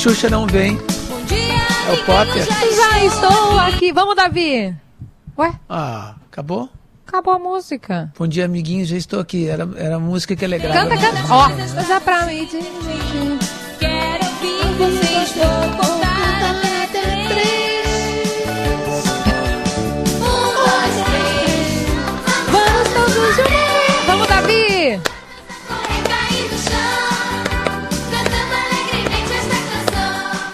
Xuxa não vem. Bom dia, É o Potter. Já estou aqui. Vamos, Davi. Ué, Ah, acabou? acabou a música. Bom dia, amiguinhos. Já estou aqui. Era, era a música que alegrava. Canta, canta. Ó, já pra mim. Quero ouvir vocês, vou contar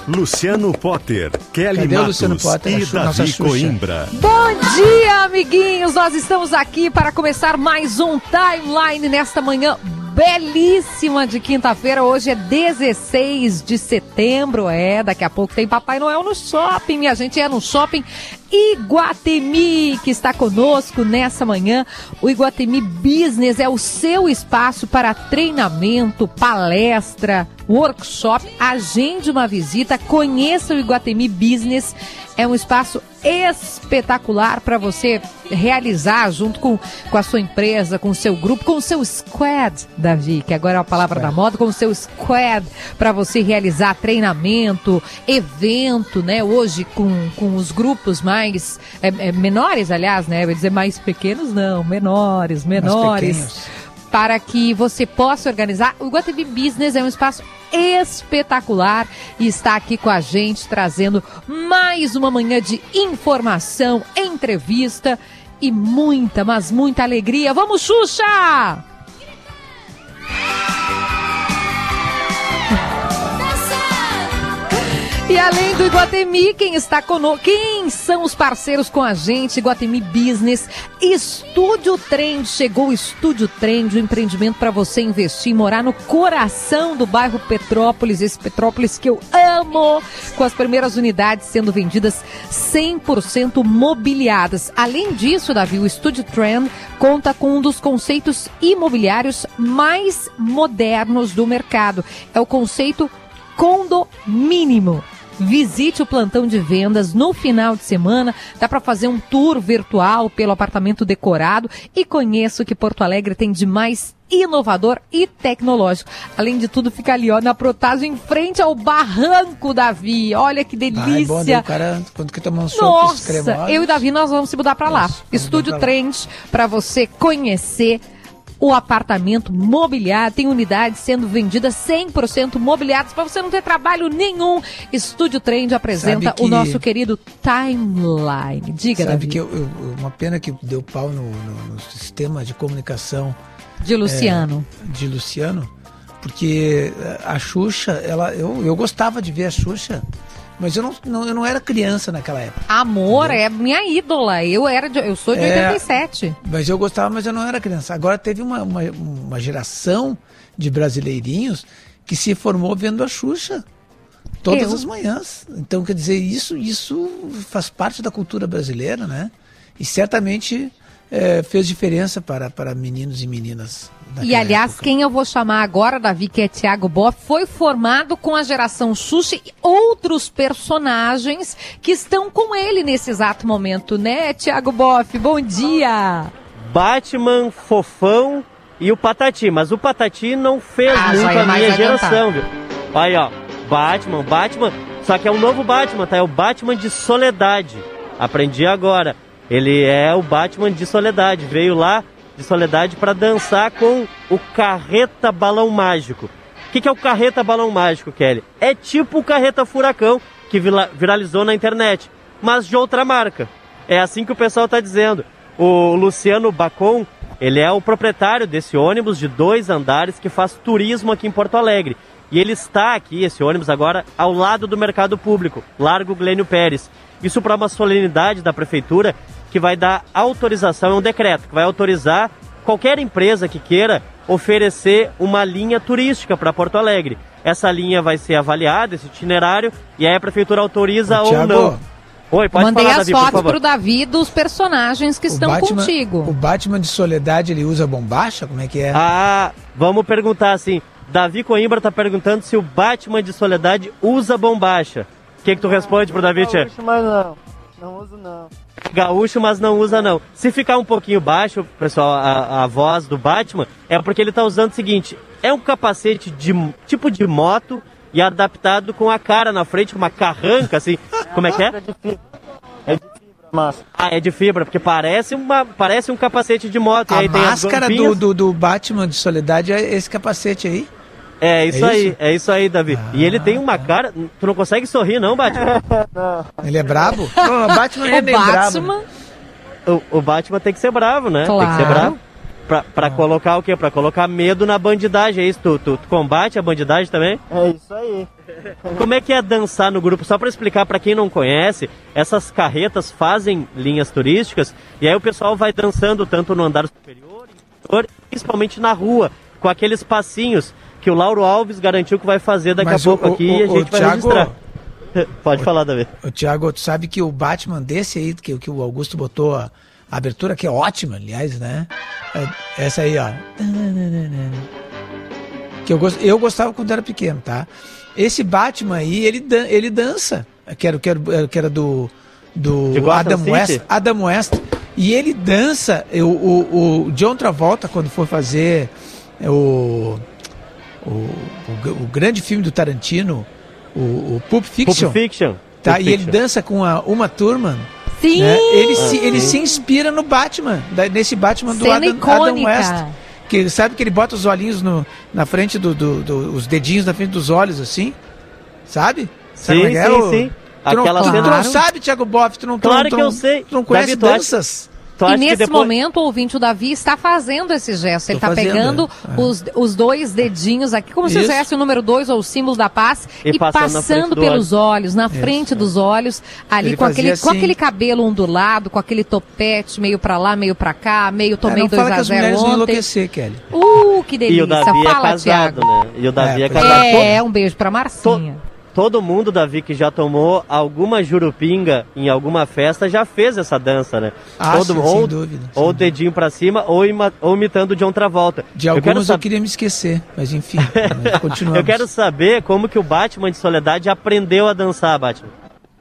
Luciano Potter, Kelly Cadê Matos Luciano Potter, e nossa Davi? Coimbra. Bom dia, amiguinhos. Nós estamos aqui para começar mais um Timeline nesta manhã belíssima de quinta-feira. Hoje é 16 de setembro. É, daqui a pouco tem Papai Noel no shopping. E a gente é no shopping Iguatemi, que está conosco nessa manhã. O Iguatemi Business é o seu espaço para treinamento, palestra, workshop. Agende uma visita, conheça o Iguatemi Business. É um espaço espetacular para você realizar junto com, com a sua empresa, com o seu grupo, com o seu squad, Davi, que agora é a palavra da moda, com o seu squad para você realizar treinamento, evento, né? Hoje com, com os grupos mais é, é, menores, aliás, né? Eu ia dizer mais pequenos, não, menores, menores. Para que você possa organizar. O Iguatemi Business é um espaço espetacular e está aqui com a gente trazendo mais uma manhã de informação, entrevista e muita, mas muita alegria. Vamos, Xuxa! E além do Iguatemi, quem está conosco, quem são os parceiros com a gente? Iguatemi Business, Estúdio Trend, chegou o Estúdio Trend, o empreendimento para você investir e morar no coração do bairro Petrópolis, esse Petrópolis que eu amo, com as primeiras unidades sendo vendidas 100% mobiliadas. Além disso, Davi, o Estúdio Trend conta com um dos conceitos imobiliários mais modernos do mercado. É o conceito condomínimo. Visite o plantão de vendas no final de semana. Dá para fazer um tour virtual pelo apartamento decorado e conheça o que Porto Alegre tem de mais inovador e tecnológico. Além de tudo, fica ali, ó, na protagem, em frente ao Barranco, Davi. Olha que delícia. bom, daí o cara, quando quer tomar um Nossa, eu e Davi nós vamos se mudar pra lá. Estúdio pra lá. Trend para você conhecer o apartamento mobiliado. Tem unidades sendo vendidas 100% mobiliadas para você não ter trabalho nenhum. Estúdio Trend apresenta que- o nosso querido Timeline. Diga, Sabe Davi. que eu, eu- uma pena que deu pau no, no- no sistema de comunicação De Luciano. de Luciano, porque a Xuxa, ela, eu, eu gostava de ver a Xuxa, mas eu não, não- eu não era criança naquela época. Amor é minha ídola. Eu era de, eu sou de É. 87. Mas eu gostava, mas eu não era criança. Agora teve uma, uma, uma geração de brasileirinhos que se formou vendo a Xuxa. Todas Eu? as manhãs. Então, quer dizer, isso, isso faz parte da cultura brasileira, né? E certamente eh, fez diferença para, para meninos e meninas. E aliás, época. quem eu vou chamar agora, Davi, que é Thiago Boff, foi formado com a geração Xuxa e outros personagens que estão com ele nesse exato momento, né, Thiago Boff? Bom dia! Batman, Fofão e o Patati. Mas o Patati não fez Ah, muito é a minha geração, viu? Aí, ó. Batman, Batman. Só que é o novo Batman, tá? É o Batman de Soledade. Aprendi agora. Ele é o Batman de Soledade. Veio lá de Soledade para dançar com o Carreta Balão Mágico. O que, que é o Carreta Balão Mágico, Kelly? É tipo o Carreta Furacão, que viralizou na internet, mas de outra marca. É assim que o pessoal tá dizendo. O Luciano Bacon Ele é o proprietário desse ônibus de dois andares que faz turismo aqui em Porto Alegre. E ele está aqui, esse ônibus agora, ao lado do mercado público, Largo Glênio Pérez. Isso para uma solenidade da prefeitura que vai dar autorização, é um decreto que vai autorizar qualquer empresa que queira oferecer uma linha turística para Porto Alegre. Essa linha vai ser avaliada, esse itinerário, e aí a prefeitura autoriza Ô, ou Thiago, não. Oi, pode Mandei falar, as Davi, por fotos favor. pro Davi dos personagens que O estão Batman- contigo. O Batman de Soledade, ele usa bombacha? Como é que é? Ah, vamos perguntar assim. Davi Coimbra tá perguntando se o Batman de Soledade usa bombacha. O que, que tu responde pro Davi, Tchê? Gaúcho, mas não. Não uso não. Gaúcho, mas não usa não. Se ficar um pouquinho baixo, pessoal, a, a voz do Batman, é porque ele tá usando o seguinte: é um capacete de tipo de moto e adaptado com a cara na frente, com uma carranca, assim. Como é que é? É de fibra. É de fibra, massa. Ah, é de fibra, porque parece, uma, parece um capacete de moto. e A máscara do, do, do Batman de Soledade é esse capacete aí. É isso É aí, isso? é isso aí, Davi. E ele tem uma cara. Tu não consegue sorrir, não, Batman? Ele é brabo? Não, o Batman é o meio brabo. Batman, o, o Batman tem que ser bravo, né? Tem que ser Claro. bravo. Pra, pra colocar o quê? Pra colocar medo na bandidagem, é isso? Tu, tu, tu combate a bandidagem também? É isso aí. Como é que é dançar no grupo? Só pra explicar pra quem não conhece, essas carretas fazem linhas turísticas e aí o pessoal vai dançando tanto no andar superior, principalmente na rua, com aqueles passinhos que o Lauro Alves garantiu que vai fazer daqui Mas a pouco o- aqui o- e a o gente vai Thiago- registrar. Pode falar, Davi. Ô, Thiago, tu sabe que o Batman desse aí, que, que o Augusto botou a, abertura, que é ótima, aliás, né? É- Essa aí, ó. Que eu, gos- eu gostava quando era pequeno, tá? Esse Batman aí, ele, dan- ele dança. Que era, que era, que era do, do Adam City? West. Adam West. E ele dança. O, o, o John Travolta, quando foi fazer o, o, o, o grande filme do Tarantino, o, o Pulp Fiction. Pulp Fiction. Tá, Pulp e ele dança com a Uma Thurman. sim, Né? Ele, se, Ah, ele sim. se inspira no Batman, da- nesse Batman do Adam, Adam. West. Que sabe que ele bota os olhinhos no, na frente do, do- do- os dedinhos na frente dos olhos, assim? Sabe? Sabe Sim, é é, sim, ô? sim. Tu não, tu, tu não sabe, Thiago Boff, tu não tu Claro não- tu que eu sei. Tu não conhece Davi, tu acha- danças? Tu E nesse depois- momento, o ouvinte, o Davi, está fazendo esse gesto. Ele está pegando é. os, os dois dedinhos aqui, como se Isso. fizesse o número dois ou o símbolo da paz, E e, passando pelos olhos, na frente dos olhos, ali Ele com aquele, fazia com assim. aquele cabelo ondulado, com aquele topete, meio pra lá, meio pra cá, meio É, tomei não fala que as 2 a 0 mulheres vão ontem. enlouquecer, Kelly. Uh, que E delícia. o Davi é Fala, casado, Thiago. né? E o Davi É, é, casado. É, um beijo pra Marcinha. Todo mundo, Davi, que já tomou alguma jurupinga em alguma festa já fez essa dança, né? Ah, Todo, sim, ou, sem dúvida, sem ou dedinho pra cima, ou, ima- ou imitando John Travolta. De eu algumas eu, queria me esquecer, mas enfim, mas continuamos. eu quero saber como que o Batman de Soledade aprendeu a dançar, Batman.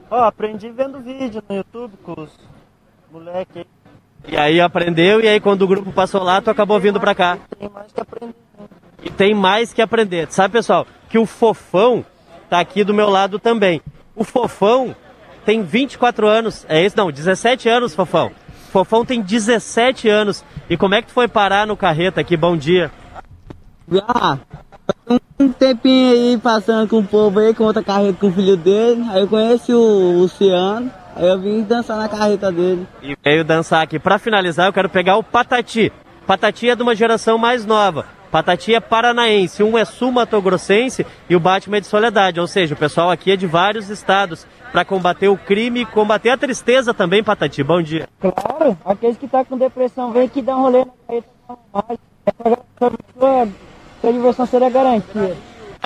Ó, aprendi vendo vídeo no YouTube com os moleques aí. E aí aprendeu, e aí quando o grupo passou lá, tu acabou vindo pra cá. Tem mais que aprender. E tem mais que aprender. Sabe, pessoal, que o Fofão tá aqui do meu lado também. O Fofão tem 24 anos. É isso? Não, 17 anos, Fofão. Fofão tem 17 anos. E como é que tu foi parar no carreta aqui? Bom dia. Ah, um tempinho aí passando com o povo aí, com outra carreta com o filho dele. Aí eu conheci o Luciano, aí eu vim dançar na carreta dele. E veio dançar aqui. Pra finalizar, eu quero pegar o Patati. Patati é de uma geração mais nova. Patati é paranaense, um é sul-mato-grossense e o Batman é de Soledade. Ou seja, o pessoal aqui é de vários estados para combater o crime e combater a tristeza também, Patati. Bom dia. Claro, aqueles que tá com depressão, vem aqui dar um rolê na carreta normal. Essa diversão seria garantida.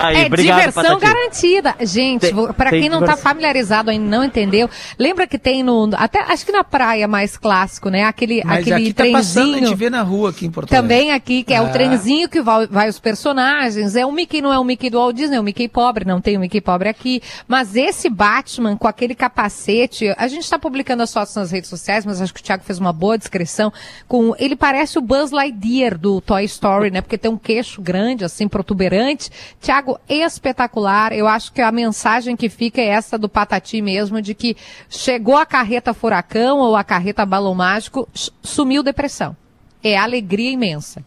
Aí, É obrigado, diversão Patati. garantida. Gente, tem quem não tá diversão. familiarizado ainda não entendeu, lembra que tem no até acho que na praia mais clássico, né? Aquele Mas aquele aqui tá passando, a gente trenzinho vê na rua aqui em Porto Alegre. também aqui que é, o É. trenzinho que vai, vai os personagens. É o Mickey não é o Mickey do Walt Disney, é o Mickey pobre, não tem o Mickey pobre aqui. Mas esse Batman com aquele capacete, a gente tá publicando as fotos nas redes sociais, mas acho que o Thiago fez uma boa descrição. Com ele parece o Buzz Lightyear do Toy Story, né? Porque tem um queixo grande assim protuberante. Thiago espetacular. Eu acho que a mensagem que fica é essa do Patati mesmo de que chegou a carreta furacão ou a carreta balão mágico, sumiu depressão. É alegria imensa.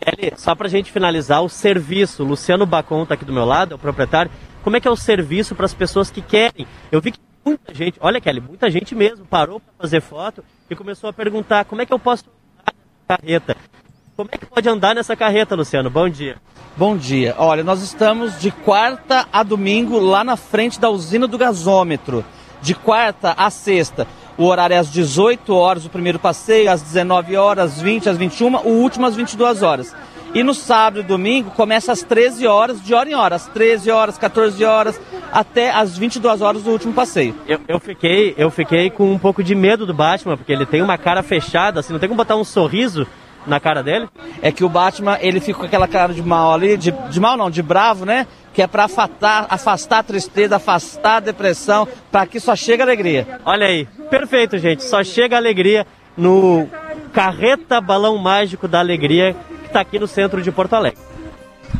Kelly, só pra gente finalizar, o serviço. Luciano Bacon tá aqui do meu lado, é o proprietário. Como é que é o serviço para as pessoas que querem? Eu vi que muita gente, olha Kelly, muita gente mesmo parou para fazer foto e começou a perguntar como é que eu posso carreta. Como é que pode andar nessa carreta, Luciano? Bom dia. Bom dia. Olha, nós estamos de quarta a domingo lá na frente da usina do gasômetro. De quarta a sexta. O horário é às 18 horas, o primeiro passeio, às 19 horas, às 20, às 21, o último às 22 horas. E no sábado e domingo começa às 13 horas, de hora em hora, às 13 horas, 14 horas, até às 22 horas do último passeio. Eu, eu fiquei, eu fiquei com um pouco de medo do Batman, porque ele tem uma cara fechada, assim, não tem como botar um sorriso na cara dele? É que o Batman, ele fica com aquela cara de mal ali, de, de mal não, de bravo, né? Que é pra afastar, afastar a tristeza, afastar a depressão, para que só chegue a alegria. Olha aí, perfeito, gente. Só chega alegria no Carreta Balão Mágico da Alegria, que tá aqui no centro de Porto Alegre.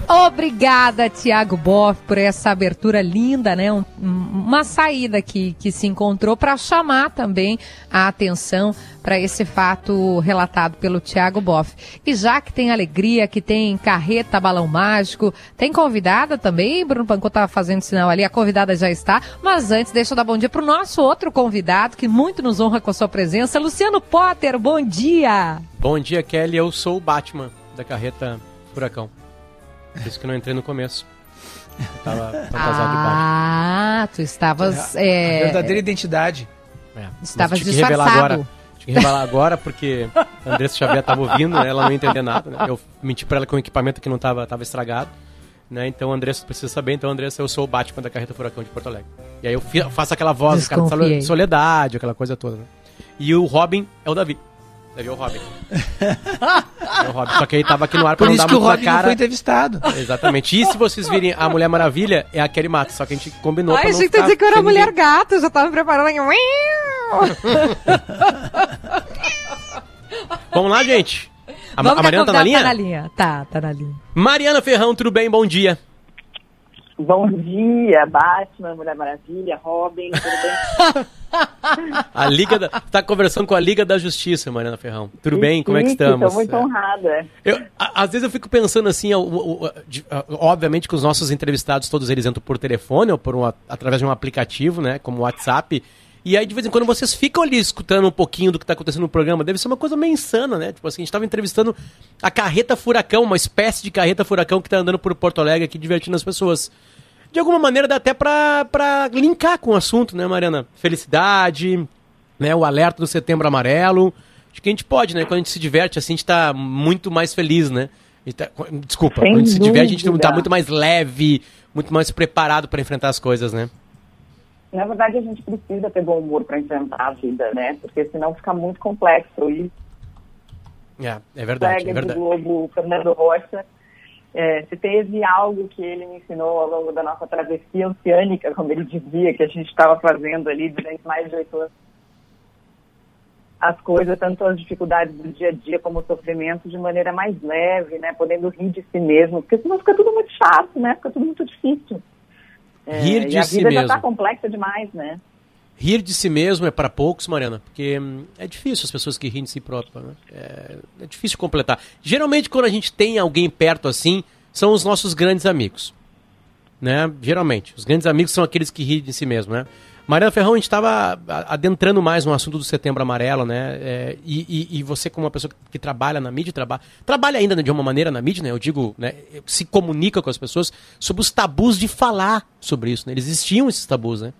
Obrigada, Tiago Boff, por essa abertura linda, né? Um- uma saída que, que se encontrou para chamar também a atenção para esse fato relatado pelo Tiago Boff. E já que tem alegria, que tem carreta, balão mágico, tem convidada também, Bruno Pancô estava fazendo sinal ali, a convidada já está. Mas antes, deixa eu dar bom dia para o nosso outro convidado, que muito nos honra com a sua presença, Luciano Potter. Bom dia! Bom dia, Kelly. Eu sou o Batman da carreta Furacão. Por isso que eu não entrei no começo. Eu tava fantasiado de Batman. Ah, tu estavas. é, A verdadeira identidade. É, Estavas mas tinha que revelar disfarçado. agora. Tinha que revelar agora porque a Andressa Xavier tava ouvindo, né? ela não ia entender nada. Né? Eu menti pra ela com o equipamento que não tava, tava estragado. Né? Então Andressa precisa saber. Então, Andressa, eu sou o Batman da carreta Furacão de Porto Alegre. E aí eu faço aquela voz, cara, de soledade, aquela coisa toda. Né? E o Robin é o Davi. É o Robin. o Robin. Só que aí tava aqui no ar pra Por não isso dar que o muito na Robin não cara. foi entrevistado. Exatamente. E se vocês virem a Mulher Maravilha, é a Kelly Matos. Só que a gente combinou pra Ai, não achei que tu ia ficar dizer que eu era sem ninguém. mulher gata, eu já tava me preparando aqui. Vamos lá, gente. A, Vamos a que Mariana tá na convidada linha? Tá na linha, tá, tá na linha. Mariana Ferrão, tudo bem? Bom dia. Bom dia, Batman, Mulher Maravilha, Robin, tudo bem? A Liga da... Tá conversando com a Liga da Justiça, Mariana Ferrão. Tudo bem? Como é que estamos? Estou muito honrada. Eu, a- às vezes eu fico pensando assim, ó, o- o- de- ah, obviamente que os nossos entrevistados, todos eles entram por telefone ou por um, a- através de um aplicativo, né, como o WhatsApp, e aí de vez em quando vocês ficam ali escutando um pouquinho do que está acontecendo no programa, deve ser uma coisa meio insana, né, tipo assim, a gente estava entrevistando a Carreta Furacão, uma espécie de Carreta Furacão que está andando por Porto Alegre aqui, divertindo as pessoas. De alguma maneira dá até pra, pra linkar com o assunto, né, Mariana? Felicidade, né, o alerta do setembro amarelo. Acho que a gente pode, né? Quando a gente se diverte assim, a gente tá muito mais feliz, né? Tá- desculpa, Sem quando a gente se diverte, a gente dúvida. tá muito mais leve, muito mais preparado para enfrentar as coisas, né? Na verdade, a gente precisa ter bom humor para enfrentar a vida, né? Porque senão fica muito complexo. E É, é o verdade, colega é do verdade. Globo, Fernando Rocha, é, se teve algo que ele me ensinou ao longo da nossa travessia oceânica, como ele dizia, que a gente estava fazendo ali durante mais de oito anos, as coisas, tanto as dificuldades do dia a dia como o sofrimento, de maneira mais leve, né? Podendo rir de si mesmo, porque senão fica tudo muito chato, né? Fica tudo muito difícil. É, Rir de e a si vida já mesmo. está complexa demais, né? Rir de si mesmo é para poucos, Mariana, porque hum, é difícil as pessoas que riem de si próprias, né? É, é difícil completar. Geralmente, quando a gente tem alguém perto assim, são os nossos grandes amigos. Né? Geralmente. Os grandes amigos são aqueles que riem de si mesmo, né? Mariana Ferrão, a gente estava adentrando mais no assunto do Setembro Amarelo, né? É, e, e- e você, como uma pessoa que trabalha na mídia, trabalha, trabalha ainda de uma maneira na mídia, né? Eu digo, né? Se comunica com as pessoas sobre os tabus de falar sobre isso, né? Eles existiam esses tabus, né?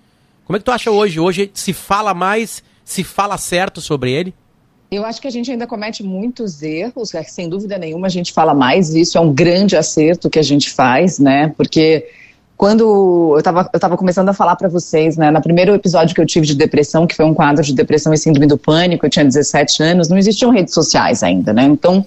Como é que tu acha hoje? Hoje se fala mais, se fala certo sobre ele? Eu acho que a gente ainda comete muitos erros, é sem dúvida nenhuma a gente fala mais, isso é um grande acerto que a gente faz, né? Porque quando eu estava eu tava começando a falar para vocês, né, no primeiro episódio que eu tive de depressão, que foi um quadro de depressão e síndrome do pânico, eu tinha 17 anos, não existiam redes sociais ainda, né? Então,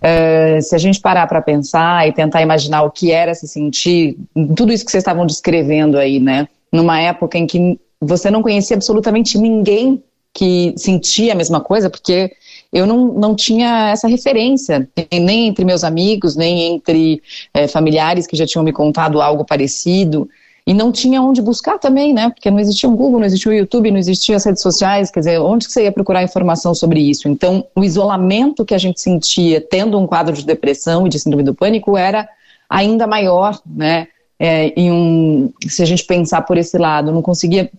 eh, se a gente parar para pensar e tentar imaginar o que era se sentir, tudo isso que vocês estavam descrevendo aí, né? Numa época em que você não conhecia absolutamente ninguém que sentia a mesma coisa, porque eu não, não tinha essa referência, nem entre meus amigos, nem entre eh, familiares que já tinham me contado algo parecido. E não tinha onde buscar também, né? Porque não existia um Google, não existia o YouTube, não existia as redes sociais, quer dizer, onde você ia procurar informação sobre isso? Então, o isolamento que a gente sentia tendo um quadro de depressão e de síndrome do pânico era ainda maior, né? É, um, se a gente pensar por esse lado, não conseguia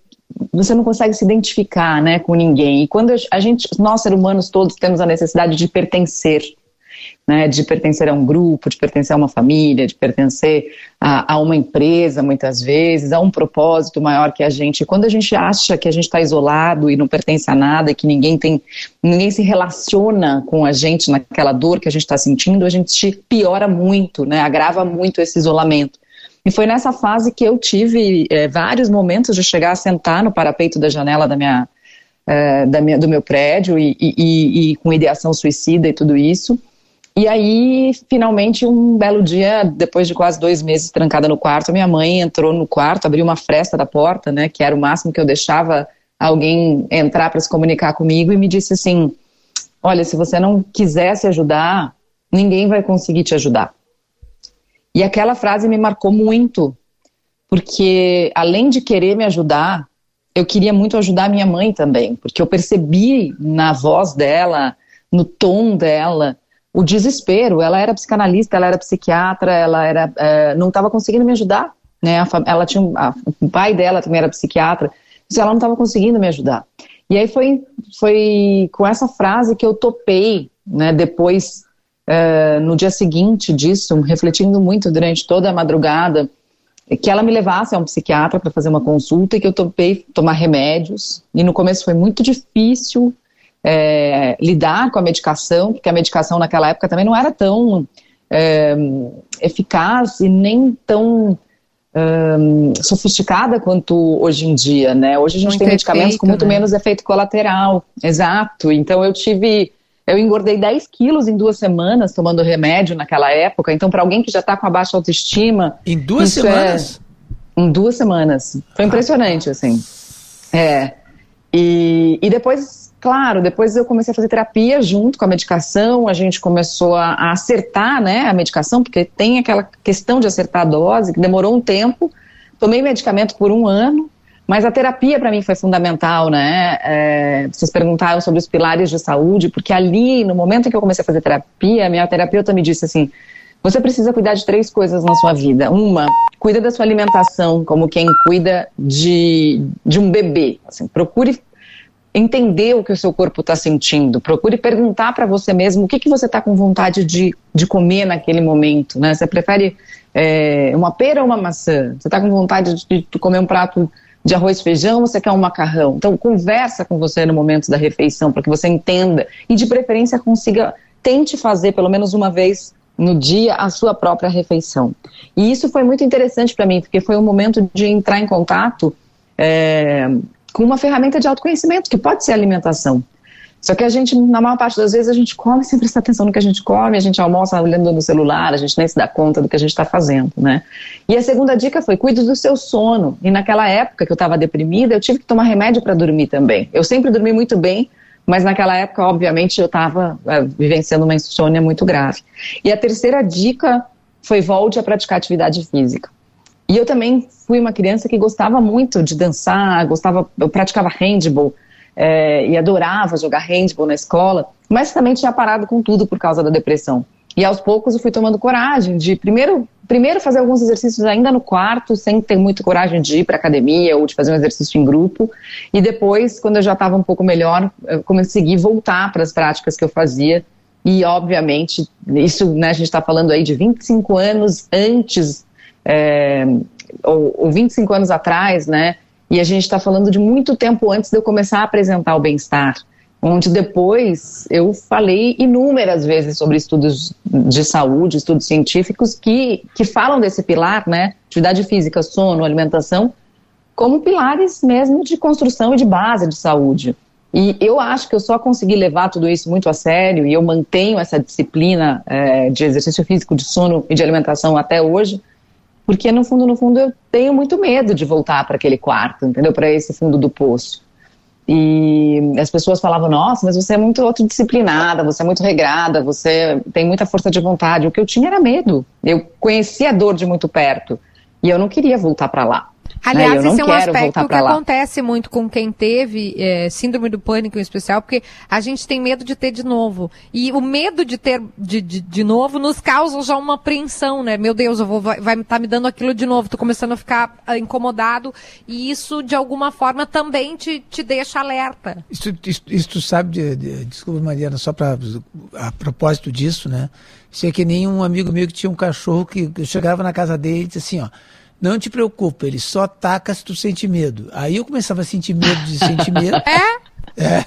você não consegue se identificar, né, com ninguém. E quando a gente, nós seres humanos todos temos a necessidade de pertencer. né, de pertencer a um grupo, de pertencer a uma família, de pertencer a, a uma empresa, muitas vezes, a um propósito maior que a gente. Quando a gente acha que a gente está isolado e não pertence a nada, que ninguém tem, ninguém se relaciona com a gente naquela dor que a gente está sentindo, a gente piora muito, né, agrava muito esse isolamento. E foi nessa fase que eu tive eh, vários momentos de chegar a sentar no parapeito da janela da minha, eh, da minha do meu prédio e, e- e- e com ideação suicida e tudo isso. E aí, finalmente, um belo dia, depois de quase dois meses trancada no quarto, minha mãe entrou no quarto, abriu uma fresta da porta, né, que era o máximo que eu deixava alguém entrar para se comunicar comigo, e me disse assim: Olha, se você não quiser se ajudar, ninguém vai conseguir te ajudar. E aquela frase me marcou muito, porque além de querer me ajudar, eu queria muito ajudar a minha mãe também, porque eu percebi na voz dela, no tom dela, o desespero. Ela era psicanalista, ela era psiquiatra, ela era, eh, não estava conseguindo me ajudar. Né? Ela tinha, a- o pai dela também era psiquiatra, então ela não estava conseguindo me ajudar. E aí foi, foi com essa frase que eu topei, né, depois, eh, no dia seguinte disso, refletindo muito durante toda a madrugada, que ela me levasse a um psiquiatra para fazer uma consulta e que eu topei tomar remédios. E no começo foi muito difícil é, lidar com a medicação, porque a medicação naquela época também não era tão é, eficaz e nem tão hum, sofisticada quanto hoje em dia, né? Hoje a gente Muito tem medicamentos com muito efeito, né? menos efeito colateral. Exato. Então eu tive. Eu engordei 10 quilos em duas semanas tomando remédio naquela época. Então, para alguém que já está com a baixa autoestima. Em duas isso semanas? É, em duas semanas. Foi impressionante, assim. É. E, e depois, claro, depois eu comecei a fazer terapia junto com a medicação, a gente começou a, a acertar né, a medicação, porque tem aquela questão de acertar a dose, que demorou um tempo. Tomei medicamento por um ano, mas a terapia para mim foi fundamental, né? É, vocês perguntaram sobre os pilares de saúde, porque ali, no momento em que eu comecei a fazer terapia, minha terapeuta me disse assim: você precisa cuidar de três coisas na sua vida. Uma, cuida da sua alimentação, como quem cuida de, de um bebê. Assim, procure entender o que o seu corpo está sentindo. Procure perguntar para você mesmo o que, que você está com vontade de, de comer naquele momento. Né? Você prefere é, uma pera ou uma maçã? Você está com vontade de, de comer um prato de arroz e feijão você quer um macarrão? Então, conversa com você no momento da refeição para que você entenda e, de preferência, consiga, tente fazer pelo menos uma vez no dia a sua própria refeição. E isso foi muito interessante para mim, porque foi um momento de entrar em contato é, com uma ferramenta de autoconhecimento, que pode ser alimentação. Só que a gente, na maior parte das vezes, a gente come sem prestar atenção no que a gente come, a gente almoça olhando no celular, a gente nem se dá conta do que a gente está fazendo, né? E a segunda dica foi, cuide do seu sono. E naquela época que eu estava deprimida, eu tive que tomar remédio para dormir também. Eu sempre dormi muito bem, mas naquela época, obviamente, eu estava é, vivenciando uma insônia muito grave. E a terceira dica foi volte a praticar atividade física. E eu também fui uma criança que gostava muito de dançar, gostava, eu praticava handball é, e adorava jogar handball na escola, mas também tinha parado com tudo por causa da depressão. E aos poucos eu fui tomando coragem de primeiro, primeiro fazer alguns exercícios ainda no quarto, sem ter muita coragem de ir para academia ou de fazer um exercício em grupo. E depois, quando eu já estava um pouco melhor, eu consegui voltar para as práticas que eu fazia. E, obviamente, isso né, a gente está falando aí de 25 anos antes, é, ou, ou 25 anos atrás, né? E a gente está falando de muito tempo antes de eu começar a apresentar o bem-estar onde depois eu falei inúmeras vezes sobre estudos de saúde, estudos científicos que, que falam desse pilar, né, atividade física, sono, alimentação, como pilares mesmo de construção e de base de saúde. E eu acho que eu só consegui levar tudo isso muito a sério e eu mantenho essa disciplina é, de exercício físico, de sono e de alimentação até hoje, porque no fundo, no fundo, eu tenho muito medo de voltar para aquele quarto, entendeu? Para esse fundo do poço. E as pessoas falavam, nossa, mas você é muito autodisciplinada, você é muito regrada, você tem muita força de vontade. O que eu tinha era medo. Eu conhecia a dor de muito perto e eu não queria voltar para lá. Aliás, né? Não esse é um aspecto que pra lá. acontece muito com quem teve é, síndrome do pânico em especial, porque a gente tem medo de ter de novo. E o medo de ter de, de, de novo nos causa já uma apreensão, né? Meu Deus, eu vou, vai estar tá me dando aquilo de novo, tô começando a ficar ah, incomodado. E isso, de alguma forma, também te, te deixa alerta. Isso, isso, isso tu sabe, de, de- desculpa Mariana, só para a propósito disso, né? Isso é que nem um amigo meu que tinha um cachorro que eu chegava na casa dele e disse assim, ó, não te preocupa, ele só ataca se tu sente medo. Aí eu começava a sentir medo de sentir medo. É? É.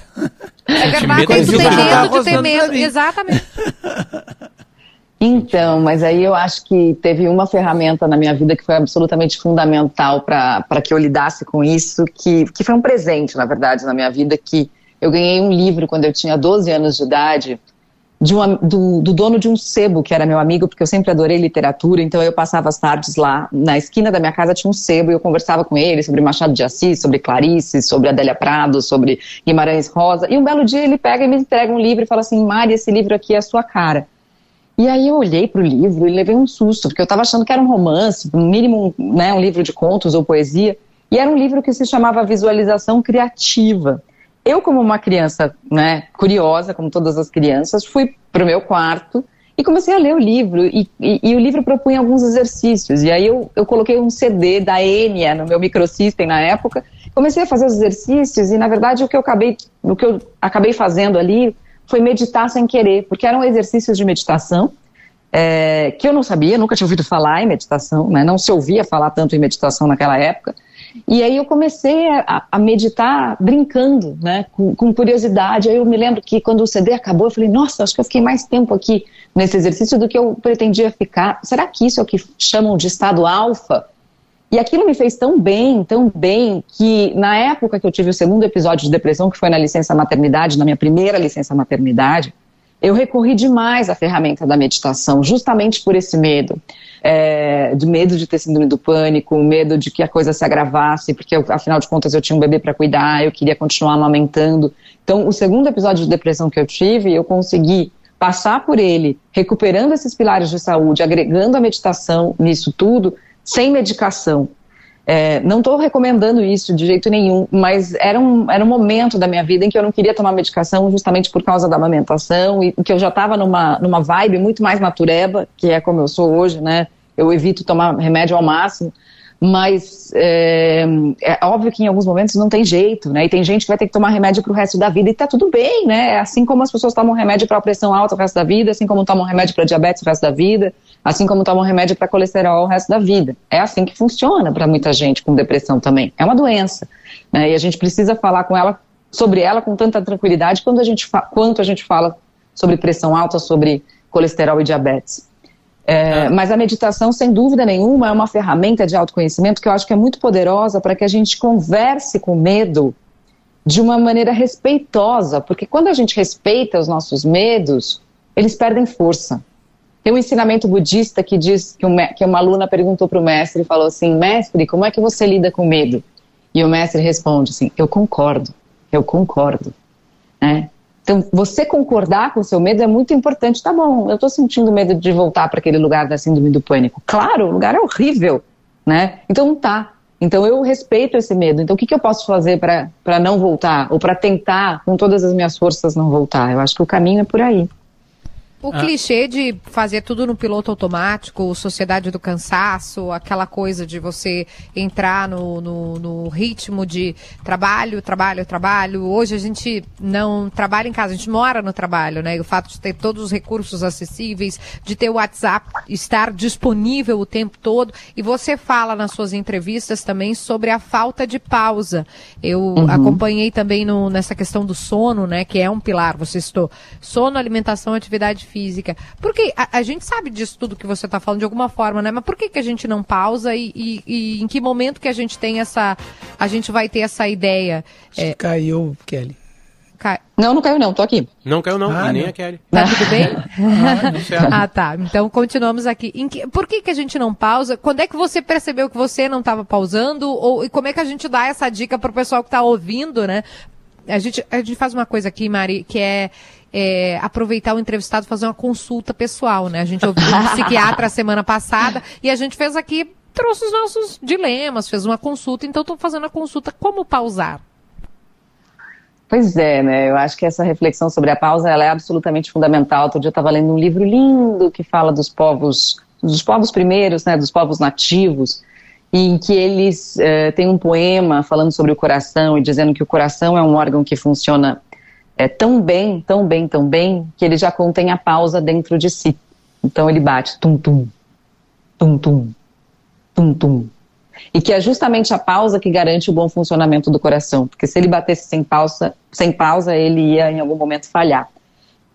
É tem de que ter jogar medo de ter medo. mim. Exatamente. Então, mas aí eu acho que teve uma ferramenta na minha vida que foi absolutamente fundamental para que eu lidasse com isso, que, que foi um presente, na verdade, na minha vida, que eu ganhei um livro quando eu tinha 12 anos de idade, de do, do dono de um sebo, que era meu amigo, porque eu sempre adorei literatura, então eu passava as tardes lá, na esquina da minha casa tinha um sebo, e eu conversava com ele sobre Machado de Assis, sobre Clarice, sobre Adélia Prado, sobre Guimarães Rosa, e um belo dia ele pega e me entrega um livro e fala assim, Mari, esse livro aqui é a sua cara. E aí eu olhei para o livro e levei um susto, porque eu estava achando que era um romance, no mínimo né, um livro de contos ou poesia, e era um livro que se chamava Visualização Criativa. Eu, como uma criança né, curiosa, como todas as crianças, fui para o meu quarto e comecei a ler o livro, e, e- e o livro propunha alguns exercícios, e aí eu, eu coloquei um CD da Enya no meu microsystem na época, comecei a fazer os exercícios, e na verdade o que eu acabei, o que eu acabei fazendo ali foi meditar sem querer, porque eram exercícios de meditação, é, que eu não sabia, nunca tinha ouvido falar em meditação, né? não se ouvia falar tanto em meditação naquela época. E aí eu comecei a, a meditar brincando, né? com, com curiosidade. Aí eu me lembro que quando o CD acabou, eu falei, nossa, acho que eu fiquei mais tempo aqui nesse exercício do que eu pretendia ficar. Será que isso é o que chamam de estado alfa? E aquilo me fez tão bem, tão bem, que na época que eu tive o segundo episódio de depressão, que foi na licença maternidade, na minha primeira licença maternidade, eu recorri demais à ferramenta da meditação, justamente por esse medo. É, de medo de ter síndrome do pânico, medo de que a coisa se agravasse, porque eu, afinal de contas eu tinha um bebê para cuidar, eu queria continuar amamentando. Então, o segundo episódio de depressão que eu tive, eu consegui passar por ele, recuperando esses pilares de saúde, agregando a meditação nisso tudo, sem medicação. É, não estou recomendando isso de jeito nenhum, mas era um, era um momento da minha vida em que eu não queria tomar medicação justamente por causa da amamentação e que eu já estava numa, numa vibe muito mais natureba, que é como eu sou hoje, né? Eu evito tomar remédio ao máximo, mas é, é óbvio que em alguns momentos não tem jeito, né? E tem gente que vai ter que tomar remédio pro resto da vida e tá tudo bem, né? Assim como as pessoas tomam remédio para pressão alta o resto da vida, assim como tomam remédio para diabetes o resto da vida, assim como tomam remédio para colesterol o resto da vida. É assim que funciona para muita gente com depressão também. É uma doença, né? E a gente precisa falar com ela sobre ela com tanta tranquilidade quando a gente quanto a gente fala sobre pressão alta, sobre colesterol e diabetes. É, Mas a meditação, sem dúvida nenhuma, é uma ferramenta de autoconhecimento que eu acho que é muito poderosa para que a gente converse com o medo de uma maneira respeitosa, porque quando a gente respeita os nossos medos, eles perdem força. Tem um ensinamento budista que diz que, um que uma aluna perguntou para o mestre e falou assim: Mestre, como é que você lida com medo? E o mestre responde assim: Eu concordo, eu concordo. Né? Então, você concordar com o seu medo é muito importante. Tá bom, eu estou sentindo medo de voltar para aquele lugar da síndrome do pânico. Claro, o lugar é horrível, né? Então, tá. Então, eu respeito esse medo. Então, o que, que eu posso fazer para não voltar? Ou para tentar, com todas as minhas forças, não voltar? Eu acho que o caminho é por aí. O clichê de fazer tudo no piloto automático, sociedade do cansaço, aquela coisa de você entrar no, no, no ritmo de trabalho, trabalho, trabalho. Hoje a gente não trabalha em casa, a gente mora no trabalho, né? E o fato de ter todos os recursos acessíveis, de ter o WhatsApp estar disponível o tempo todo. E você fala nas suas entrevistas também sobre a falta de pausa. Eu Uhum. acompanhei também no- nessa questão do sono, né? Que é um pilar, você citou. Sono, alimentação, atividade física. Porque a, a gente sabe disso tudo que você está falando de alguma forma, né? Mas por que, que a gente não pausa e, e- e em que momento que a gente tem essa. A gente vai ter essa ideia? É, Caiu, Kelly. Não, não caiu não, tô aqui. Não caiu não, Ah, e nem não. a Kelly. Tá tudo bem? certo. ah, tá. Então continuamos aqui. Em que- por que, que a gente não pausa? Quando é que você percebeu que você não estava pausando? Ou e como é que a gente dá essa dica pro pessoal que está ouvindo, né? A gente, a gente faz uma coisa aqui, Mari, que é, é, aproveitar o entrevistado e fazer uma consulta pessoal, né? A gente ouviu um psiquiatra semana passada e a gente fez aqui trouxe os nossos dilemas, fez uma consulta, então estou fazendo a consulta como pausar. Pois é, né? Eu acho que essa reflexão sobre a pausa ela é absolutamente fundamental. Outro dia eu estava lendo um livro lindo que fala dos povos, dos povos primeiros, né? Dos povos nativos, em que eles eh, têm um poema falando sobre o coração e dizendo que o coração é um órgão que funciona eh, tão bem, tão bem, tão bem, que ele já contém a pausa dentro de si. Então ele bate tum tum, tum tum, tum tum. E que é justamente a pausa que garante o bom funcionamento do coração, porque se ele batesse sem pausa, sem pausa, ele ia em algum momento falhar.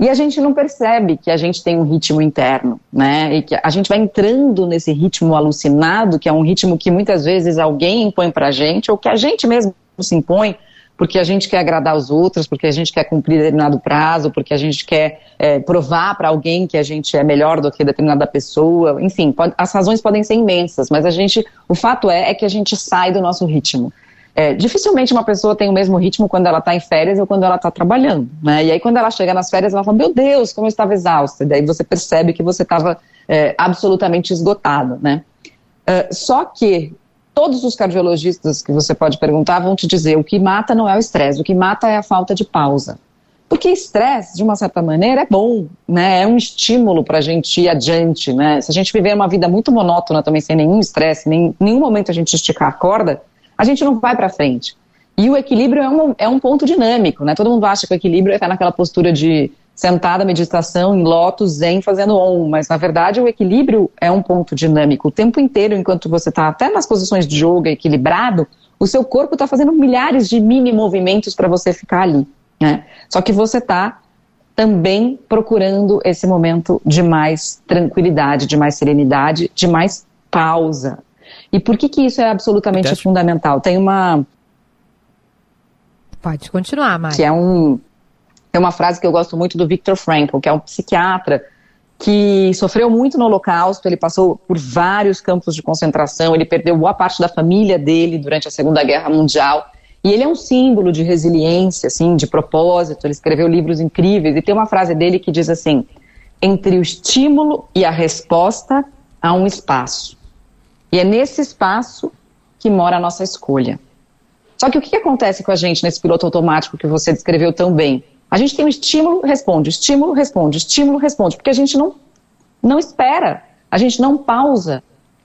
E a gente não percebe que a gente tem um ritmo interno, né? E que a gente vai entrando nesse ritmo alucinado, que é um ritmo que muitas vezes alguém impõe pra gente, ou que a gente mesmo se impõe, porque a gente quer agradar os outros, porque a gente quer cumprir determinado prazo, porque a gente quer é, provar para alguém que a gente é melhor do que determinada pessoa. Enfim, pode, as razões podem ser imensas, mas a gente, o fato é, é que a gente sai do nosso ritmo. É, dificilmente uma pessoa tem o mesmo ritmo quando ela está em férias ou quando ela está trabalhando. Né? E aí, quando ela chega nas férias, ela fala: Meu Deus, como eu estava exausta. E daí você percebe que você estava é, absolutamente esgotado. Né? Uh, só que todos os cardiologistas que você pode perguntar vão te dizer: o que mata não é o estresse, o que mata é a falta de pausa. Porque estresse, de uma certa maneira, é bom, né? É um estímulo para a gente ir adiante, né? Se a gente viver uma vida muito monótona também, sem nenhum estresse, nem nenhum momento a gente esticar a corda, a gente não vai para frente. E o equilíbrio é um, é um ponto dinâmico, né? Todo mundo acha que o equilíbrio é estar naquela postura de sentada, meditação, em lótus, zen, fazendo on, mas na verdade o equilíbrio é um ponto dinâmico. O tempo inteiro, enquanto você está até nas posições de yoga equilibrado, o seu corpo está fazendo milhares de mini movimentos para você ficar ali, né? Só que você está também procurando esse momento de mais tranquilidade, de mais serenidade, de mais pausa. E por que que isso é absolutamente fundamental? Tem uma Pode continuar, Mari. que é um tem uma frase que eu gosto muito do Viktor Frankl, que é um psiquiatra que sofreu muito no Holocausto, ele passou por vários campos de concentração, ele perdeu boa parte da família dele durante a Segunda Guerra Mundial, e ele é um símbolo de resiliência, assim, de propósito, ele escreveu livros incríveis, e tem uma frase dele que diz assim, entre o estímulo e a resposta há um espaço, e é nesse espaço que mora a nossa escolha. Só que o que acontece com a gente nesse piloto automático que você descreveu tão bem? A gente tem um estímulo, responde, estímulo, responde, estímulo, responde, porque a gente não, não espera, a gente não pausa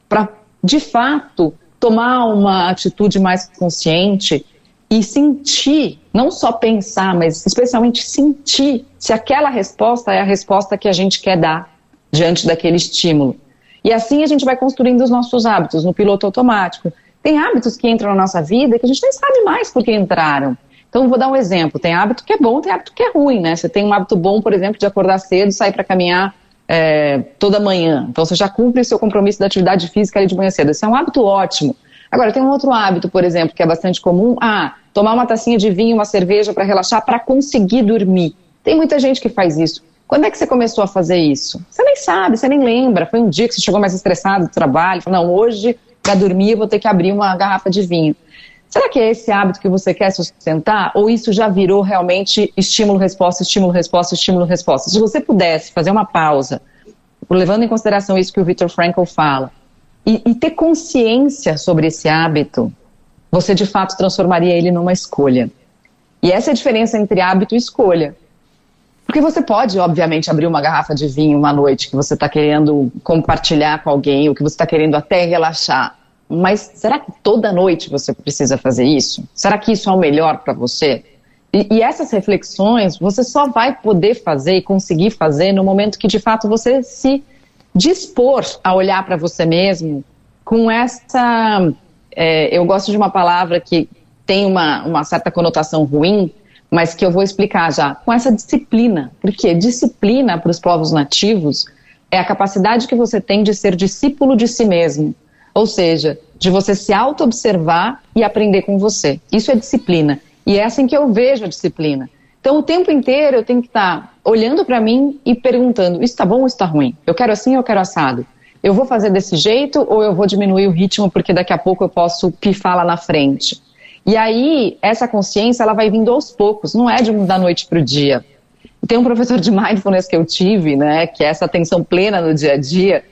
para, de fato, tomar uma atitude mais consciente e sentir, não só pensar, mas especialmente sentir se aquela resposta é a resposta que a gente quer dar diante daquele estímulo. E assim a gente vai construindo os nossos hábitos no piloto automático. Tem hábitos que entram na nossa vida que a gente nem sabe mais por que entraram. Então, vou dar um exemplo. Tem hábito que é bom, tem hábito que é ruim, né? Você tem um hábito bom, por exemplo, de acordar cedo sair para caminhar é, toda manhã. Então, você já cumpre seu compromisso da atividade física ali de manhã cedo. Esse é um hábito ótimo. Agora, tem um outro hábito, por exemplo, que é bastante comum. Ah, tomar uma tacinha de vinho, uma cerveja para relaxar, para conseguir dormir. Tem muita gente que faz isso. Quando é que você começou a fazer isso? Você nem sabe, você nem lembra. Foi um dia que você chegou mais estressado do trabalho. Falou, não, hoje, para dormir, eu vou ter que abrir uma garrafa de vinho. Será que é esse hábito que você quer sustentar? Ou isso já virou realmente estímulo-resposta, estímulo-resposta, estímulo-resposta? Se você pudesse fazer uma pausa, levando em consideração isso que o Viktor Frankl fala, e, e ter consciência sobre esse hábito, você de fato transformaria ele numa escolha. E essa é a diferença entre hábito e escolha. Porque você pode, obviamente, abrir uma garrafa de vinho uma noite que você está querendo compartilhar com alguém, ou que você está querendo até relaxar. Mas será que toda noite você precisa fazer isso? Será que isso é o melhor para você? E, e, essas reflexões você só vai poder fazer e conseguir fazer no momento que de fato você se dispor a olhar para você mesmo com essa. É, eu gosto de uma palavra que tem uma, uma certa conotação ruim, mas que eu vou explicar já. Com essa disciplina. Porque disciplina para os povos nativos é a capacidade que você tem de ser discípulo de si mesmo. Ou seja, de você se auto-observar e aprender com você. Isso é disciplina. E é assim que eu vejo a disciplina. Então, o tempo inteiro eu tenho que estar olhando para mim e perguntando: isso está bom ou está ruim? Eu quero assim ou eu quero assado? Eu vou fazer desse jeito ou eu vou diminuir o ritmo porque daqui a pouco eu posso pifar lá na frente? E aí, essa consciência ela vai vindo aos poucos, não é de da noite para o dia. Tem um professor de mindfulness que eu tive, né, que é essa atenção plena no dia a dia,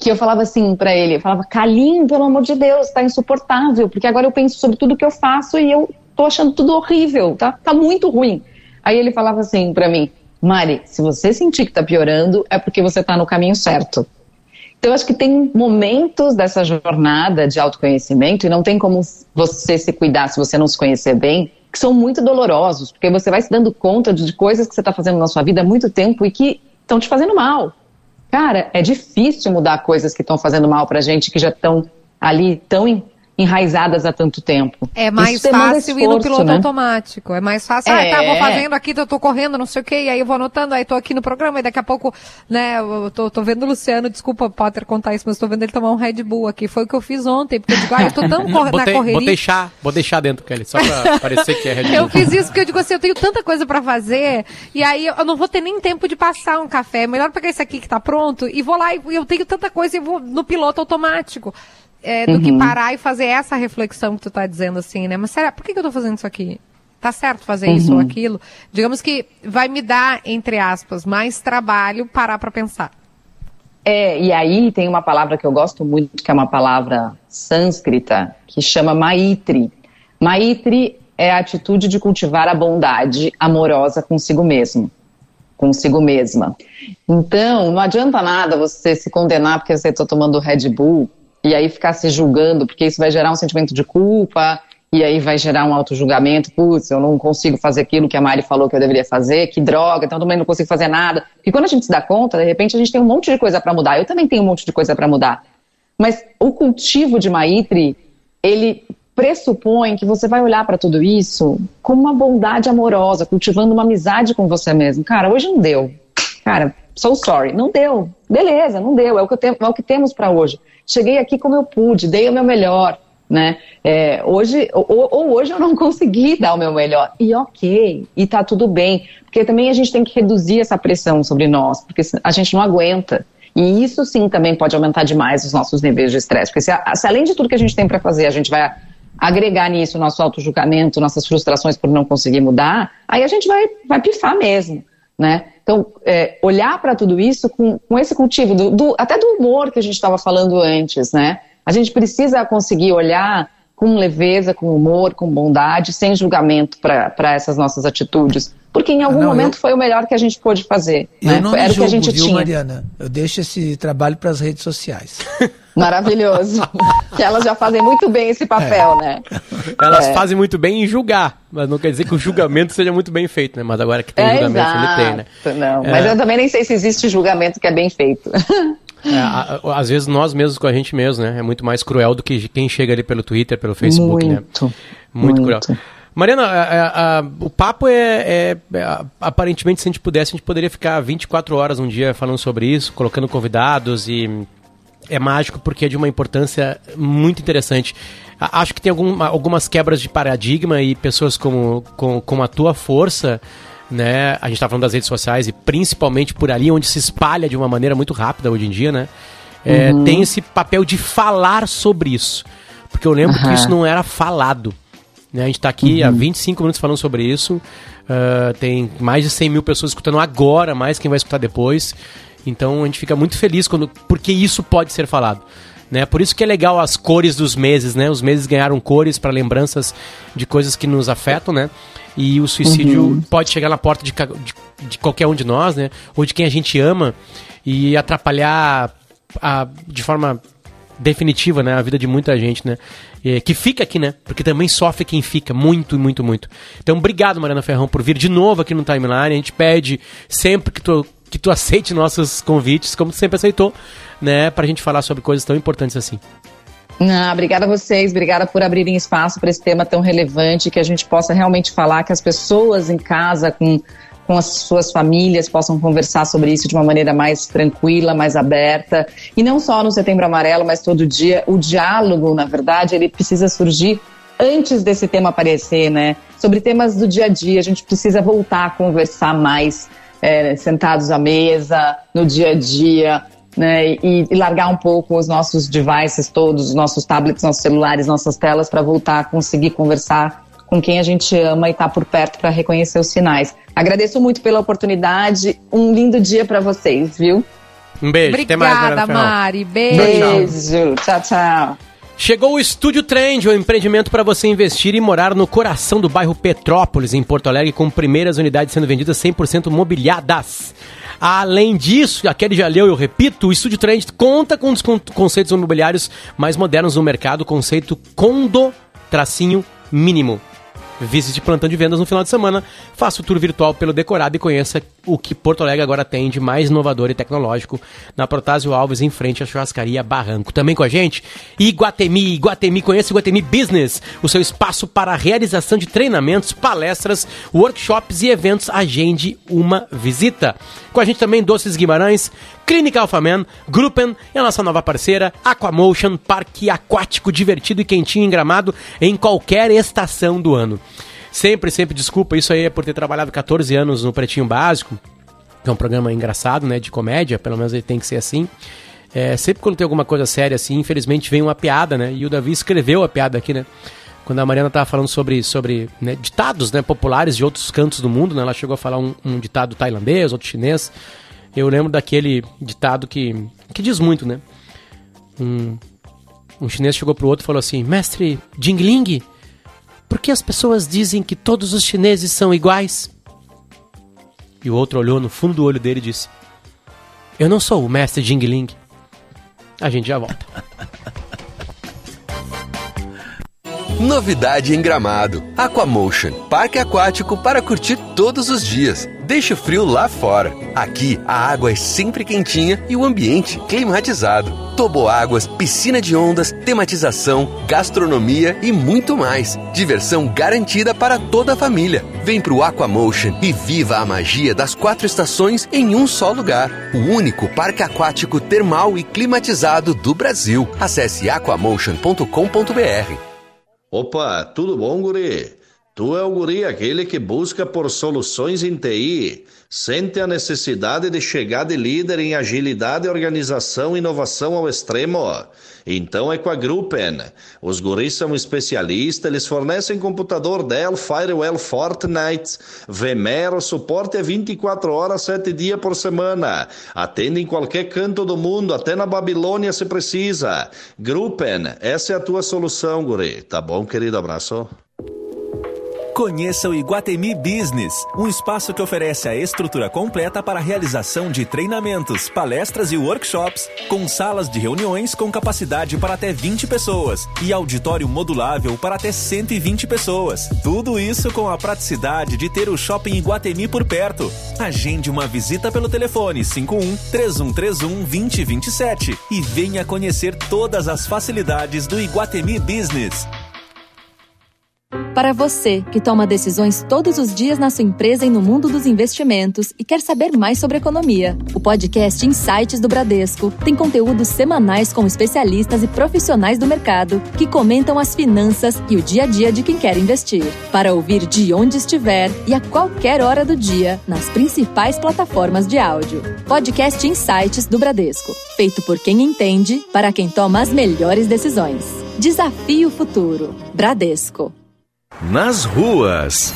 que eu falava assim pra ele, eu falava, Calim, pelo amor de Deus, tá insuportável, porque agora eu penso sobre tudo que eu faço e eu tô achando tudo horrível, tá, tá muito ruim. Aí ele falava assim pra mim, Mari, se você sentir que tá piorando, é porque você tá no caminho certo. Então, eu acho que tem momentos dessa jornada de autoconhecimento, e não tem como você se cuidar se você não se conhecer bem, que são muito dolorosos, porque você vai se dando conta de coisas que você está fazendo na sua vida há muito tempo e que estão te fazendo mal. Cara, é difícil mudar coisas que estão fazendo mal pra gente, que já estão ali tão enraizadas há tanto tempo. É mais fácil ir no esforço, piloto né? automático. É mais fácil. Ah, É. tá, vou fazendo aqui, eu tô correndo, não sei o quê, e aí eu vou anotando, aí tô aqui no programa, e daqui a pouco, né, eu tô, tô vendo o Luciano, desculpa, Potter, contar isso, mas tô vendo ele tomar um Red Bull aqui. Foi o que eu fiz ontem, porque eu digo, ah, eu tô tão cor- na Botei, correria. botei chá, vou deixar dentro, Kelly, só pra parecer que é Red Bull. Eu fiz isso porque eu digo assim, eu tenho tanta coisa pra fazer, e aí eu não vou ter nem tempo de passar um café. É melhor pegar esse aqui que tá pronto e vou lá e eu tenho tanta coisa e vou no piloto automático. É, do que Uhum. parar e fazer essa reflexão que tu tá dizendo assim, né? Mas será, por que, que eu tô fazendo isso aqui? Tá certo fazer isso ou Uhum. aquilo? Digamos que vai me dar, entre aspas, mais trabalho parar pra pensar. É, e aí tem uma palavra que eu gosto muito, que é uma palavra sânscrita, que chama Maitri. Maitri é a atitude de cultivar a bondade amorosa consigo mesmo, consigo mesma. Então, não adianta nada você se condenar porque você está tomando Red Bull e aí ficar se julgando, porque isso vai gerar um sentimento de culpa, e aí vai gerar um auto-julgamento, putz, eu não consigo fazer aquilo que a Mari falou que eu deveria fazer, que droga, então também não consigo fazer nada. E quando a gente se dá conta, de repente a gente tem um monte de coisa para mudar. Eu também tenho um monte de coisa para mudar. Mas o cultivo de Maitri, ele pressupõe que você vai olhar para tudo isso com uma bondade amorosa, cultivando uma amizade com você mesmo. Cara, hoje não deu. Cara, so sorry, não deu. Beleza, não deu. É o que, tenho, é o que temos para hoje. Cheguei aqui como eu pude, dei o meu melhor, né? É, hoje ou, ou hoje eu não consegui dar o meu melhor e ok, e tá tudo bem, porque também a gente tem que reduzir essa pressão sobre nós, porque a gente não aguenta. E isso sim também pode aumentar demais os nossos níveis de estresse, porque se, se além de tudo que a gente tem para fazer, a gente vai agregar nisso nosso auto-julgamento, nossas frustrações por não conseguir mudar, aí a gente vai, vai pifar mesmo, né? Então, é, olhar para tudo isso com, com esse cultivo, do, do- até do humor que a gente estava falando antes, né? A gente precisa conseguir olhar com leveza, com humor, com bondade, sem julgamento para essas nossas atitudes. Porque em algum não, momento eu- foi o melhor que a gente pôde fazer. Eu né? não me Era o que julgo, a gente viu, tinha. Mariana? Eu deixo esse trabalho para as redes sociais. Maravilhoso. que elas já fazem muito bem esse papel, né? Elas É. fazem muito bem em julgar, mas não quer dizer que o julgamento seja muito bem feito, né? Mas agora que tem É, julgamento, ele exato. tem, né? Não, É. mas eu também nem sei se existe julgamento que é bem feito. É, às vezes nós mesmos com a gente mesmo, né? É muito mais cruel do que quem chega ali pelo Twitter, pelo Facebook, né? Muito, Muito, muito. cruel. Mariana, a- a- a- o papo é, é- é- Aparentemente, se a gente pudesse, a gente poderia ficar 24 horas um dia falando sobre isso, colocando convidados e. É mágico porque é de uma importância muito interessante. Acho que tem algum- algumas quebras de paradigma e pessoas como, com, com a tua força, né? A gente está falando das redes sociais e principalmente por ali, onde se espalha de uma maneira muito rápida hoje em dia, né? É, Uhum. Tem esse papel de falar sobre isso. Porque eu lembro que Aham. isso não era falado. né? A gente está aqui há 25 minutos falando sobre isso. ah, tem mais de 100 mil pessoas escutando agora, mais quem vai escutar depois. Então a gente fica muito feliz quando, porque isso pode ser falado. Né? Por isso que é legal as cores dos meses, né? Os meses ganharam cores para lembranças de coisas que nos afetam, né? E o suicídio Uhum. pode chegar na porta de, de, de qualquer um de nós, né? Ou de quem a gente ama e atrapalhar a- de forma definitiva, né? A vida de muita gente, né? E, que fica aqui, né? Porque também sofre quem fica, muito, muito, muito. Então, obrigado, Mariana Ferrão, por vir de novo aqui no Timeline. A gente pede sempre que tu, que tu aceite nossos convites, como tu sempre aceitou, né? Pra gente falar sobre coisas tão importantes assim. Ah, obrigada a vocês, obrigada por abrirem espaço para esse tema tão relevante, que a gente possa realmente falar, que as pessoas em casa, com, com as suas famílias, possam conversar sobre isso de uma maneira mais tranquila, mais aberta. E não só no Setembro Amarelo, mas todo dia. O diálogo, na verdade, ele precisa surgir antes desse tema aparecer, né? Sobre temas do dia a dia, a gente precisa voltar a conversar mais, é, sentados à mesa, no dia a dia, né, e, e largar um pouco os nossos devices todos, os nossos tablets, nossos celulares, nossas telas, para voltar a conseguir conversar com quem a gente ama e estar por perto para reconhecer os sinais. Agradeço muito pela oportunidade. Um lindo dia para vocês, viu? Um beijo. Até mais, Obrigada, Mariana Ferrão. Mari. Beijo. Beijo, tchau, tchau. Chegou o Estúdio Trend, um empreendimento para você investir e morar no coração do bairro Petrópolis, em Porto Alegre, com primeiras unidades sendo vendidas 100% mobiliadas. Além disso, aquele já leu, eu repito, o Estúdio Trend conta com os con- conceitos imobiliários mais modernos no mercado, conceito condo, tracinho, mínimo. Visite plantão de vendas no final de semana, faça o tour virtual pelo decorado e conheça o que Porto Alegre agora tem de mais inovador e tecnológico na Protásio Alves, em frente à churrascaria Barranco. Também com a gente, Iguatemi. Iguatemi, conheça o Iguatemi Business, o seu espaço para a realização de treinamentos, palestras, workshops e eventos. Agende uma visita. Com a gente também Doces Guimarães, Clínica Alphaman, Gruppen e a nossa nova parceira, Aquamotion, parque aquático divertido e quentinho em Gramado em qualquer estação do ano. Sempre, sempre desculpa, isso aí é por ter trabalhado 14 anos no Pretinho Básico, que é um programa engraçado, né, de comédia, pelo menos ele tem que ser assim. É, sempre quando tem alguma coisa séria assim, infelizmente vem uma piada, né, e o Davi escreveu a piada aqui, né, quando a Mariana tava falando sobre, sobre né, ditados né, populares de outros cantos do mundo, né, ela chegou a falar um, um ditado tailandês, outro chinês, eu lembro daquele ditado que, que diz muito, né, um, um chinês chegou pro outro e falou assim, mestre Jingling, por que as pessoas dizem que todos os chineses são iguais? E o outro olhou no fundo do olho dele e disse: Eu não sou o mestre Jingling. A gente já volta. Novidade em Gramado. Aquamotion, parque aquático para curtir todos os dias. Deixa o frio lá fora. Aqui, a água é sempre quentinha e o ambiente climatizado. Toboáguas, piscina de ondas, tematização, gastronomia e muito mais. Diversão garantida para toda a família. Vem pro Aquamotion e viva a magia das quatro estações em um só lugar. O único parque aquático termal e climatizado do Brasil. Acesse aquamotion.com.br. Opa, tudo bom, guri? Tu é o guri aquele que busca por soluções em TI, sente a necessidade de chegar de líder em agilidade, organização e inovação ao extremo? Então é com a Gruppen. Os guris são especialistas, eles fornecem computador Dell, Firewall, Fortnite, VMware, suporte é 24 horas, 7 dias por semana. Atende em qualquer canto do mundo, até na Babilônia se precisa. Gruppen, essa é a tua solução, guri. Tá bom, querido? Abraço. Conheça o Iguatemi Business, um espaço que oferece a estrutura completa para a realização de treinamentos, palestras e workshops, com salas de reuniões com capacidade para até 20 pessoas e auditório modulável para até 120 pessoas. Tudo isso com a praticidade de ter o Shopping Iguatemi por perto. Agende uma visita pelo telefone 51 3131 2027 e venha conhecer todas as facilidades do Iguatemi Business. Para você que toma decisões todos os dias na sua empresa e no mundo dos investimentos e quer saber mais sobre economia, o podcast Insights do Bradesco tem conteúdos semanais com especialistas e profissionais do mercado que comentam as finanças e o dia a dia de quem quer investir. Para ouvir de onde estiver e a qualquer hora do dia nas principais plataformas de áudio. Podcast Insights do Bradesco, feito por quem entende para quem toma as melhores decisões. Desafio futuro. Bradesco. Nas ruas.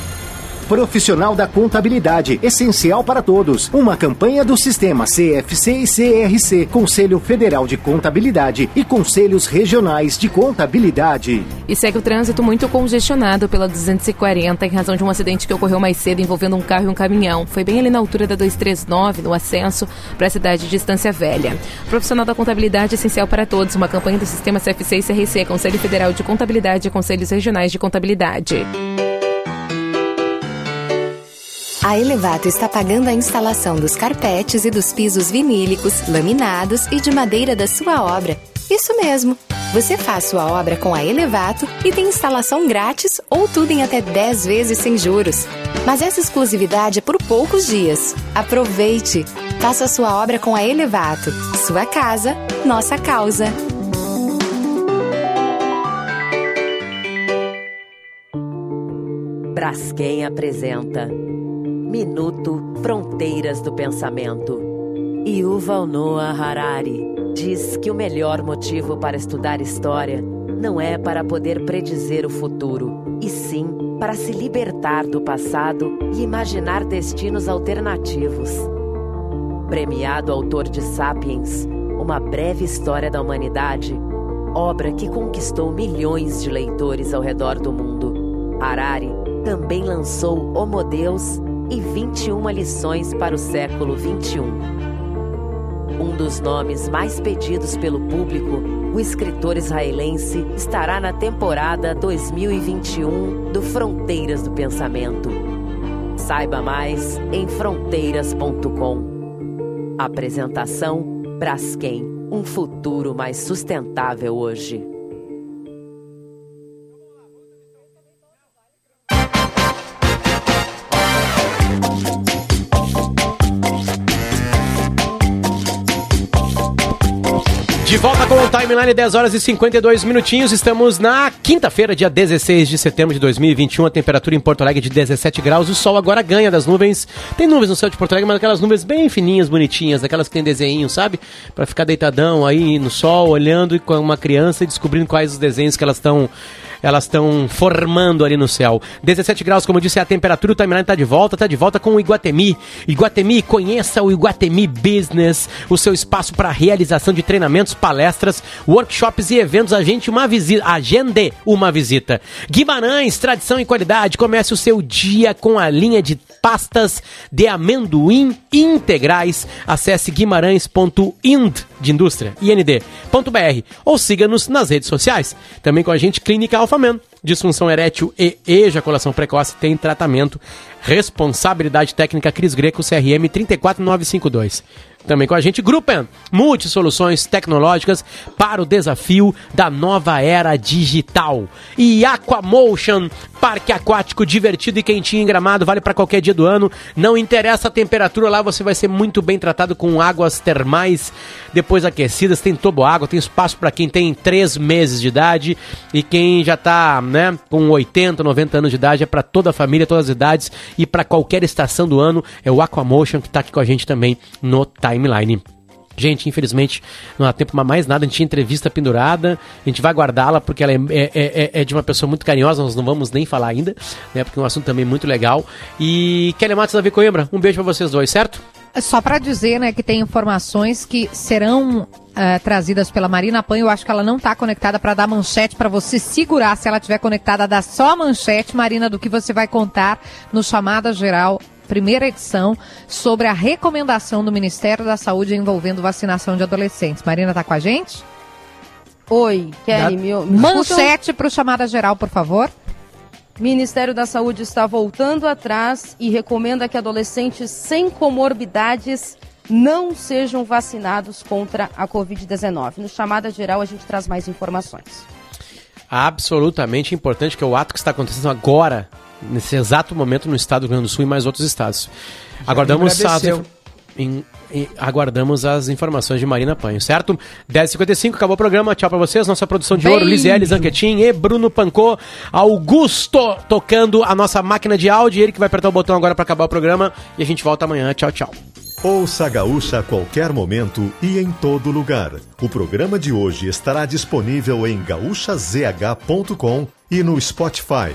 Profissional da Contabilidade, essencial para todos. Uma campanha do Sistema CFC e CRC, Conselho Federal de Contabilidade e Conselhos Regionais de Contabilidade. E segue o trânsito muito congestionado pela 240 em razão de um acidente que ocorreu mais cedo envolvendo um carro e um caminhão. Foi bem ali na altura da 239, no acesso para a cidade de Estância Velha. Profissional da Contabilidade essencial para todos, uma campanha do Sistema CFC e CRC, Conselho Federal de Contabilidade e Conselhos Regionais de Contabilidade. A Elevato está pagando a instalação dos carpetes e dos pisos vinílicos, laminados e de madeira da sua obra. Isso mesmo! Você faz sua obra com a Elevato e tem instalação grátis ou tudo em até 10 vezes sem juros. Mas essa exclusividade é por poucos dias. Aproveite! Faça sua obra com a Elevato. Sua casa, nossa causa. Braskem apresenta Minuto Fronteiras do Pensamento. Yuval Noah Harari diz que o melhor motivo para estudar história não é para poder predizer o futuro, e sim para se libertar do passado e imaginar destinos alternativos. Premiado autor de Sapiens, uma breve história da humanidade, obra que conquistou milhões de leitores ao redor do mundo. Harari também lançou Homo Deus e 21 lições para o século 21. Um dos nomes mais pedidos pelo público, o escritor israelense estará na temporada 2021 do Fronteiras do Pensamento. Saiba mais em fronteiras.com. Apresentação Braskem, um futuro mais sustentável hoje. De volta com o Timeline, 10 horas e 52 minutinhos. Estamos na quinta-feira, dia 16 de setembro de 2021. A temperatura em Porto Alegre de 17 graus. O sol agora ganha das nuvens. Tem nuvens no céu de Porto Alegre, mas aquelas nuvens bem fininhas, bonitinhas, aquelas que tem desenho, sabe? Pra ficar deitadão aí no sol, olhando com uma criança e descobrindo quais os desenhos que elas estão elas estão formando ali no céu. 17 graus, como eu disse, é a temperatura. O timeline está de volta, está de volta com o Iguatemi. Iguatemi, conheça o Iguatemi Business, o seu espaço para realização de treinamentos, palestras, workshops e eventos. Agende uma visita, agende uma visita. Guimarães, tradição e qualidade. Comece o seu dia com a linha de pastas de amendoim integrais. Acesse guimarães.ind de indústria, ind.br ou siga-nos nas redes sociais. Também com a gente, Clínica Alfaman. Disfunção erétil e ejaculação precoce tem tratamento. Responsabilidade técnica Cris Greco, CRM 34952. Também com a gente, Gruppen, multisoluções tecnológicas para o desafio da nova era digital. E Aquamotion, parque aquático divertido e quentinho em gramado, vale para qualquer dia do ano. Não interessa a temperatura lá, você vai ser muito bem tratado com águas termais depois aquecidas. Tem toboágua, tem espaço para quem tem 3 meses de idade e quem já tá, né, com 80, 90 anos de idade. É para toda a família, todas as idades e para qualquer estação do ano. É o Aquamotion que tá aqui com a gente também no timeline. Gente, infelizmente, não há tempo mais nada. A gente tinha entrevista pendurada. A gente vai guardá-la porque ela é, é, é, é, de uma pessoa muito carinhosa. Nós não vamos nem falar ainda, né? Porque é um assunto também muito legal. E Kelly Matos Davi Coimbra, um beijo para vocês dois, certo? Só para dizer, né, que tem informações que serão eh, trazidas pela Marina Pan. Eu acho que ela não está conectada para dar manchete para você segurar. Se ela estiver conectada, dá só a manchete, Marina, do que você vai contar no chamada geral primeira edição, sobre a recomendação do Ministério da Saúde envolvendo vacinação de adolescentes. Marina está com a gente? Oi, Kelly, meu... Manchete para o chamada geral, por favor. Ministério da Saúde está voltando atrás e recomenda que adolescentes sem comorbidades não sejam vacinados contra a Covid-19. No chamada geral, a gente traz mais informações. Absolutamente importante, que é o ato que está acontecendo agora, nesse exato momento, no estado do Rio Grande do Sul e mais outros estados. Já Aguardamos as, em- em- aguardamos as informações de Marina Panho, certo? 10h55, acabou o programa. Tchau pra vocês. Nossa produção de ouro. Lisiele Zanquetin e Bruno Pancô. Augusto tocando a nossa máquina de áudio. Ele que vai apertar o botão agora pra acabar o programa. E a gente volta amanhã. Tchau, tchau. Ouça a Gaúcha a qualquer momento e em todo lugar. O programa de hoje estará disponível em gaúchazh.com e no Spotify.